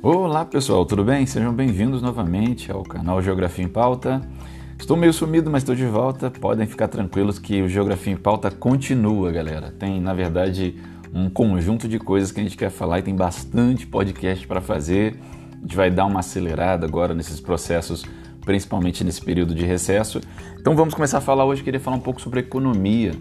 Olá pessoal, tudo bem? Sejam bem-vindos novamente ao canal Geografia em Pauta. Estou meio sumido, mas estou de volta. Podem ficar tranquilos que o Geografia em Pauta continua, galera. Tem, na verdade, um conjunto de coisas que a gente quer falar e tem bastante podcast para fazer. A gente vai dar uma acelerada agora nesses processos, principalmente nesse período de recesso. Então vamos começar a falar hoje. Queria falar um pouco sobre economia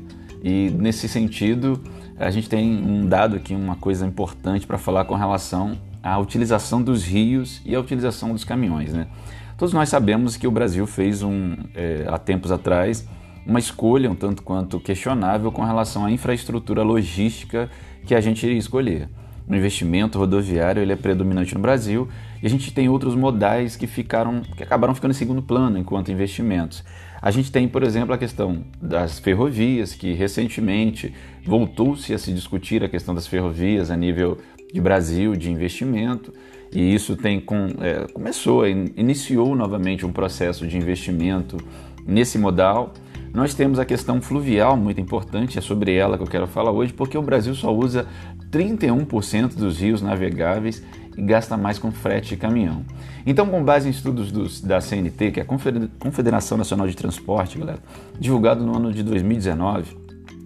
e nesse sentido a gente tem um dado aqui, uma coisa importante para falar com relação à utilização dos rios e à utilização dos caminhões. Né? Todos nós sabemos que o Brasil fez um, é, há tempos atrás uma escolha um tanto quanto questionável com relação à infraestrutura logística que a gente iria escolher. O investimento rodoviário ele é predominante no Brasil e a gente tem outros modais que ficaram, que acabaram ficando em segundo plano enquanto investimentos. A gente tem, por exemplo, a questão das ferrovias, que recentemente voltou-se a se discutir a questão das ferrovias a nível de Brasil, de investimento, e isso tem com, é, começou, iniciou novamente um processo de investimento nesse modal. Nós temos a questão fluvial muito importante, é sobre ela que eu quero falar hoje, porque o Brasil só usa 31% dos rios navegáveis e gasta mais com frete e caminhão. Então, com base em estudos dos, da CNT, que é a Confederação Nacional de Transporte, galera, divulgado no ano de 2019,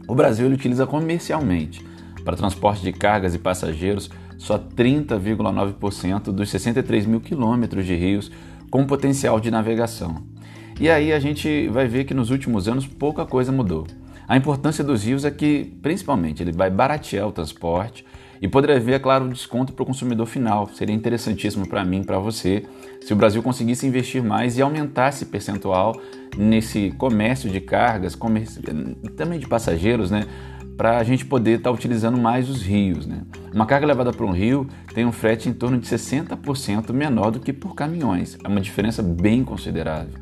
o Brasil utiliza comercialmente para transporte de cargas e passageiros só 30,9% dos 63 mil quilômetros de rios com potencial de navegação. E aí a gente vai ver que nos últimos anos pouca coisa mudou. A importância dos rios é que, principalmente, ele vai baratear o transporte, e poderia haver, é claro, um desconto para o consumidor final. Seria interessantíssimo para mim, para você, se o Brasil conseguisse investir mais e aumentar esse percentual nesse comércio de cargas, comércio, também de passageiros, né? Para a gente poder estar tá utilizando mais os rios. Né? Uma carga levada para um rio tem um frete em torno de 60% menor do que por caminhões. É uma diferença bem considerável.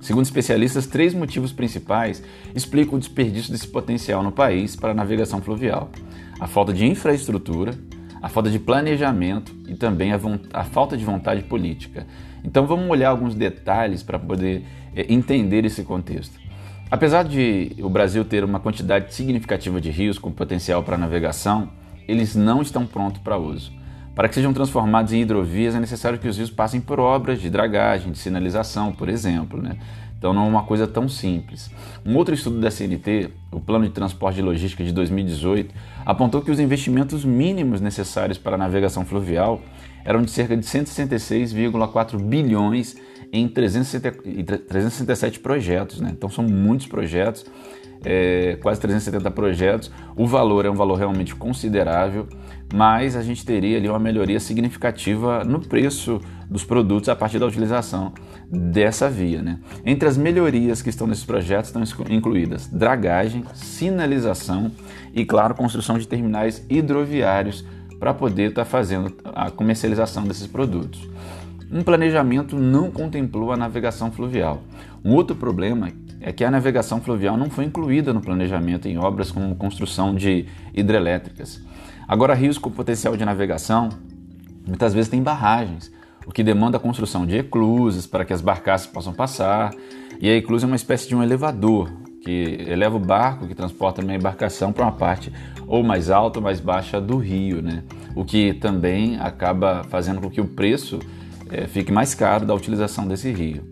Segundo especialistas, três motivos principais explicam o desperdício desse potencial no país para a navegação fluvial: a falta de infraestrutura, a falta de planejamento e também a, a falta de vontade política. Então vamos olhar alguns detalhes para poder é, entender esse contexto. Apesar de o Brasil ter uma quantidade significativa de rios com potencial para navegação, eles não estão prontos para uso. Para que sejam transformados em hidrovias, é necessário que os rios passem por obras de dragagem, de sinalização, por exemplo. Né? Então não é uma coisa tão simples. Um outro estudo da CNT, o Plano de Transporte e Logística de 2018, apontou que os investimentos mínimos necessários para a navegação fluvial eram de cerca de 166,4 bilhões em 367 projetos. Né? Então são muitos projetos, é, quase 370 projetos. O valor é um valor realmente considerável mas a gente teria ali uma melhoria significativa no preço dos produtos a partir da utilização dessa via. Né? Entre as melhorias que estão nesses projetos estão incluídas dragagem, sinalização e, claro, construção de terminais hidroviários para poder estar tá fazendo a comercialização desses produtos. Um planejamento não contemplou a navegação fluvial. Um outro problema é que a navegação fluvial não foi incluída no planejamento em obras como construção de hidrelétricas. Agora, rios com potencial de navegação muitas vezes têm barragens, o que demanda a construção de eclusas para que as barcaças possam passar. E a eclusa é uma espécie de um elevador que eleva o barco que transporta a embarcação para uma parte ou mais alta ou mais baixa do rio, né? o que também acaba fazendo com que o preço é, fique mais caro da utilização desse rio.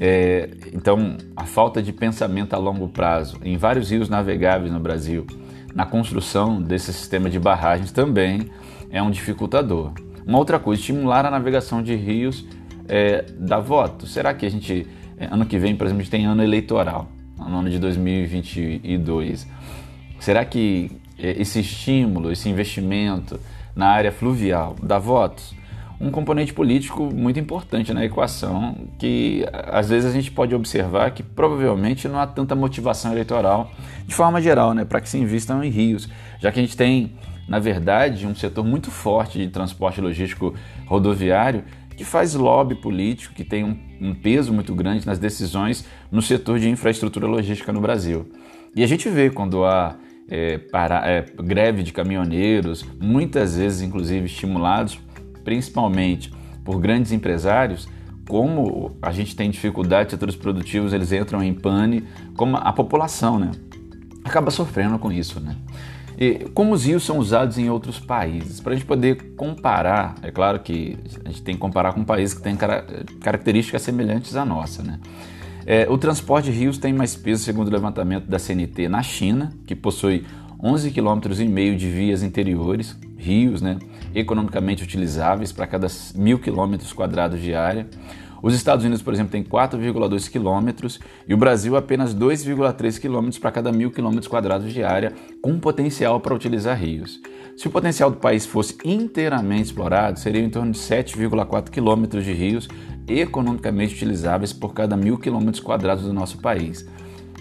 É, então, a falta de pensamento a longo prazo em vários rios navegáveis no Brasil na construção desse sistema de barragens também é um dificultador. Uma outra coisa, estimular a navegação de rios é, dá voto. Será que a gente, é, ano que vem, por exemplo, a gente tem ano eleitoral, no ano de 2022? Será que é, esse estímulo, esse investimento na área fluvial dá votos? Um componente político muito importante na equação, que às vezes a gente pode observar que provavelmente não há tanta motivação eleitoral de forma geral, né, para que se invistam em rios, já que a gente tem, na verdade, um setor muito forte de transporte logístico rodoviário que faz lobby político, que tem um, um peso muito grande nas decisões no setor de infraestrutura logística no Brasil. E a gente vê quando há é, para, é, greve de caminhoneiros, muitas vezes inclusive estimulados principalmente por grandes empresários, como a gente tem dificuldade, setores produtivos eles entram em pane, como a população, né? Acaba sofrendo com isso, né? E como os rios são usados em outros países? Para a gente poder comparar, é claro que a gente tem que comparar com países que têm características semelhantes à nossa, né? É, o transporte de rios tem mais peso, segundo o levantamento da CNT, na China, que possui 11,5 km de vias interiores, rios, né, economicamente utilizáveis para cada mil quilômetros quadrados de área. Os Estados Unidos, por exemplo, tem 4,2 quilômetros e o Brasil apenas 2,3 quilômetros para cada mil quilômetros quadrados de área, com potencial para utilizar rios. Se o potencial do país fosse inteiramente explorado, seria em torno de 7,4 quilômetros de rios economicamente utilizáveis por cada mil quilômetros quadrados do nosso país.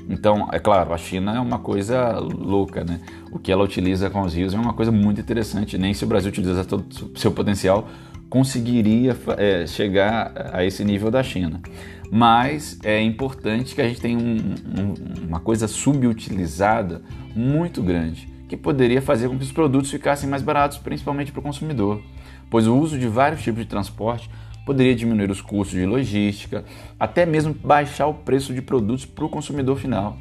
Então, é claro, a China é uma coisa louca, né? O que ela utiliza com os rios é uma coisa muito interessante. Nem se o Brasil utiliza todo o seu potencial, conseguiria é, chegar a esse nível da China. Mas é importante que a gente tenha um, um, uma coisa subutilizada muito grande, que poderia fazer com que os produtos ficassem mais baratos, principalmente para o consumidor, pois o uso de vários tipos de transporte poderia diminuir os custos de logística, até mesmo baixar o preço de produtos para o consumidor final.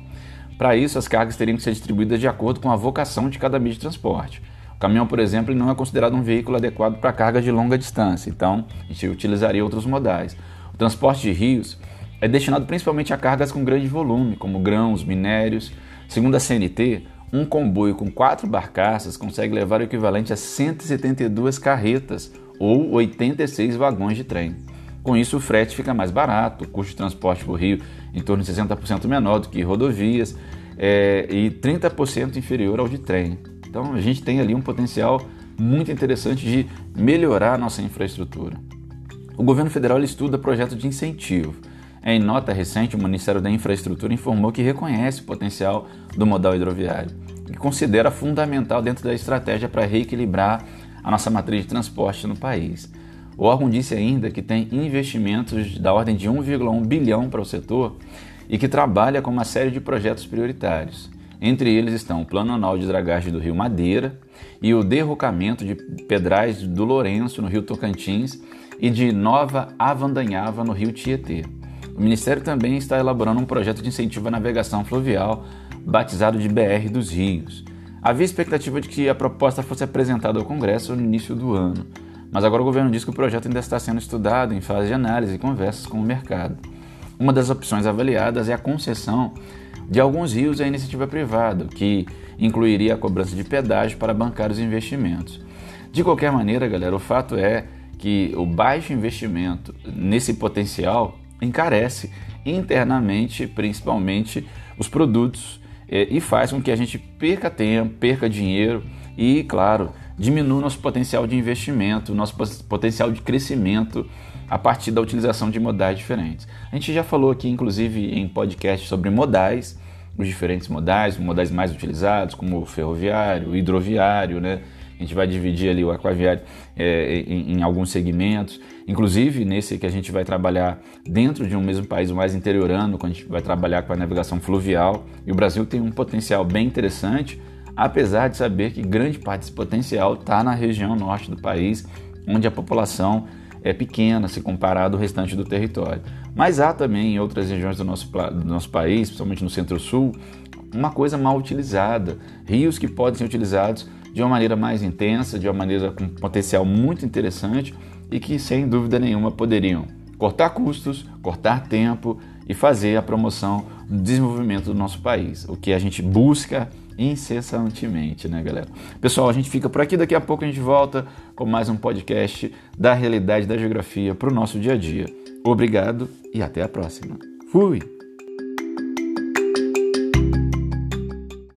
Para isso, as cargas teriam que ser distribuídas de acordo com a vocação de cada meio de transporte. O caminhão, por exemplo, não é considerado um veículo adequado para carga de longa distância, então a gente utilizaria outros modais. O transporte de rios é destinado principalmente a cargas com grande volume, como grãos, minérios. Segundo a CNT, um comboio com quatro barcaças consegue levar o equivalente a 172 carretas ou 86 vagões de trem. Com isso, o frete fica mais barato, o custo de transporte por rio em torno de 60% menor do que rodovias é, e 30% inferior ao de trem. Então a gente tem ali um potencial muito interessante de melhorar a nossa infraestrutura. O governo federal estuda projeto de incentivo. Em nota recente, o Ministério da Infraestrutura informou que reconhece o potencial do modal hidroviário e considera fundamental dentro da estratégia para reequilibrar a nossa matriz de transporte no país. O órgão disse ainda que tem investimentos da ordem de 1,1 bilhão para o setor e que trabalha com uma série de projetos prioritários. Entre eles estão o Plano Anual de Dragagem do Rio Madeira e o derrocamento de pedrais do Lourenço, no Rio Tocantins, e de Nova Avandanhava, no Rio Tietê. O Ministério também está elaborando um projeto de incentivo à navegação fluvial, batizado de BR dos Rios. Havia expectativa de que a proposta fosse apresentada ao Congresso no início do ano, mas agora o governo diz que o projeto ainda está sendo estudado em fase de análise e conversas com o mercado. Uma das opções avaliadas é a concessão de alguns rios à iniciativa privada, que incluiria a cobrança de pedágio para bancar os investimentos. De qualquer maneira, galera, o fato é que o baixo investimento nesse potencial encarece internamente, principalmente, os produtos eh, e faz com que a gente perca tempo, perca dinheiro e, claro, diminua nosso potencial de investimento, nosso potencial de crescimento a partir da utilização de modais diferentes. A gente já falou aqui, inclusive, em podcast sobre modais, os diferentes modais, modais mais utilizados, como ferroviário, hidroviário, né? A gente vai dividir ali o aquaviário é, em, em, alguns segmentos, inclusive nesse que a gente vai trabalhar dentro de um mesmo país, mais interiorano, quando a gente vai trabalhar com a navegação fluvial. E o Brasil tem um potencial bem interessante, apesar de saber que grande parte desse potencial está na região norte do país, onde a população é pequena se comparado ao restante do território. Mas há também em outras regiões do nosso, do nosso país, principalmente no centro-sul, uma coisa mal utilizada, rios que podem ser utilizados de uma maneira mais intensa, de uma maneira com potencial muito interessante e que sem dúvida nenhuma poderiam cortar custos, cortar tempo e fazer a promoção do desenvolvimento do nosso país, o que a gente busca incessantemente, né, galera? Pessoal, a gente fica por aqui, daqui a pouco a gente volta com mais um podcast da realidade da geografia para o nosso dia a dia. Obrigado e até a próxima. Fui!